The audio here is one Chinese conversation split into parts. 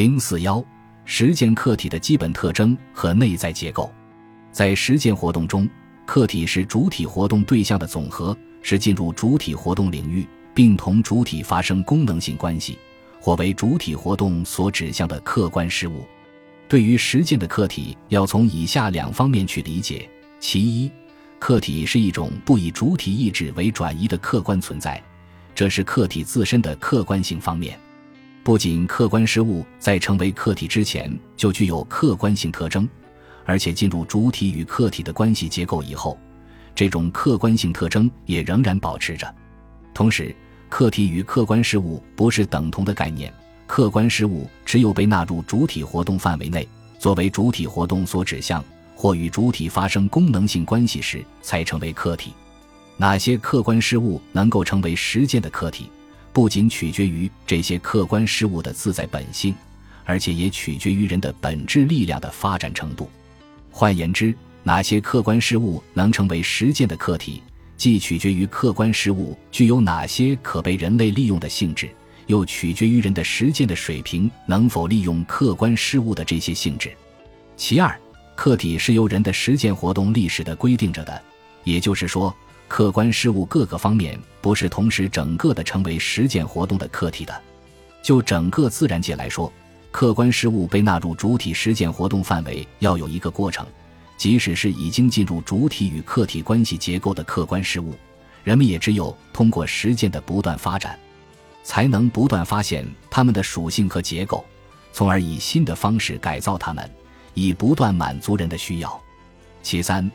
零四幺，实践客体的基本特征和内在结构。在实践活动中，客体是主体活动对象的总和，是进入主体活动领域并同主体发生功能性关系，或为主体活动所指向的客观事物。对于实践的客体，要从以下两方面去理解：其一，客体是一种不以主体意志为转移的客观存在，这是客体自身的客观性方面。不仅客观事物在成为客体之前就具有客观性特征，而且进入主体与客体的关系结构以后，这种客观性特征也仍然保持着。同时，客体与客观事物不是等同的概念，客观事物只有被纳入主体活动范围内，作为主体活动所指向或与主体发生功能性关系时，才成为客体。哪些客观事物能够成为实践的客体？不仅取决于这些客观事物的自在本性，而且也取决于人的本质力量的发展程度。换言之，哪些客观事物能成为实践的客体，既取决于客观事物具有哪些可被人类利用的性质，又取决于人的实践的水平能否利用客观事物的这些性质。其二，客体是由人的实践活动历史的规定着的，也就是说。客观事物各个方面不是同时整个的成为实践活动的客体的。就整个自然界来说，客观事物被纳入主体实践活动范围要有一个过程。即使是已经进入主体与客体关系结构的客观事物，人们也只有通过实践的不断发展，才能不断发现它们的属性和结构，从而以新的方式改造它们，以不断满足人的需要。其三。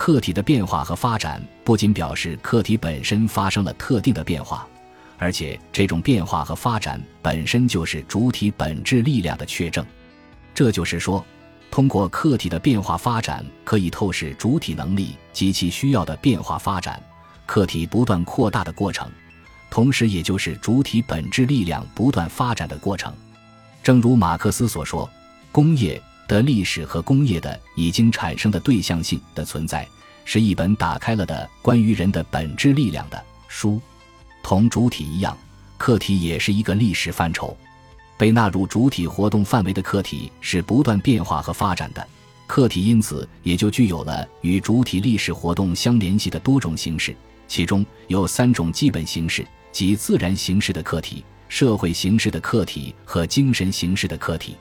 客体的变化和发展不仅表示客体本身发生了特定的变化，而且这种变化和发展本身就是主体本质力量的确证。这就是说，通过客体的变化发展，可以透视主体能力及其需要的变化发展，客体不断扩大的过程，同时也就是主体本质力量不断发展的过程。正如马克思所说，工业。的历史和工业的已经产生的对象性的存在，是一本打开了的关于人的本质力量的书。同主体一样，客体也是一个历史范畴。被纳入主体活动范围的客体是不断变化和发展的，客体因此也就具有了与主体历史活动相联系的多种形式。其中有三种基本形式，即自然形式的客体、社会形式的客体和精神形式的客体。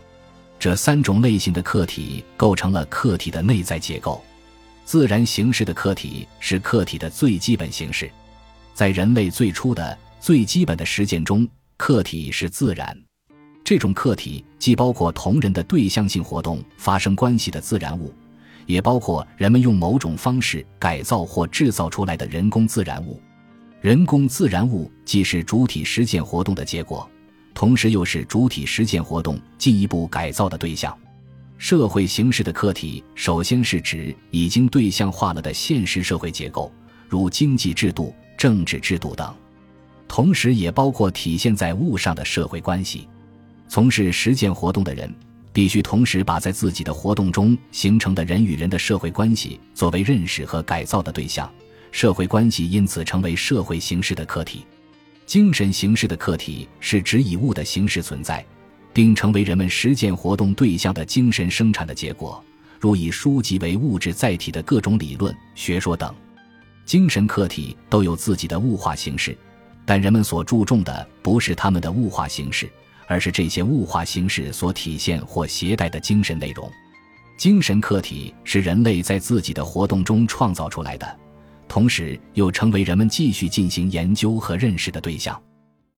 这三种类型的客体构成了客体的内在结构。自然形式的客体是客体的最基本形式，在人类最初的最基本的实践中，客体是自然。这种客体既包括同人的对象性活动发生关系的自然物，也包括人们用某种方式改造或制造出来的人工自然物。人工自然物既是主体实践活动的结果。同时，又是主体实践活动进一步改造的对象。社会形式的客体，首先是指已经对象化了的现实社会结构，如经济制度、政治制度等。同时，也包括体现在物上的社会关系。从事实践活动的人，必须同时把在自己的活动中形成的人与人的社会关系作为认识和改造的对象。社会关系因此成为社会形式的客体。精神形式的客体是指以物的形式存在，并成为人们实践活动对象的精神生产的结果，如以书籍为物质载体的各种理论学说等。精神客体都有自己的物化形式，但人们所注重的不是他们的物化形式，而是这些物化形式所体现或携带的精神内容。精神客体是人类在自己的活动中创造出来的。同时，又成为人们继续进行研究和认识的对象。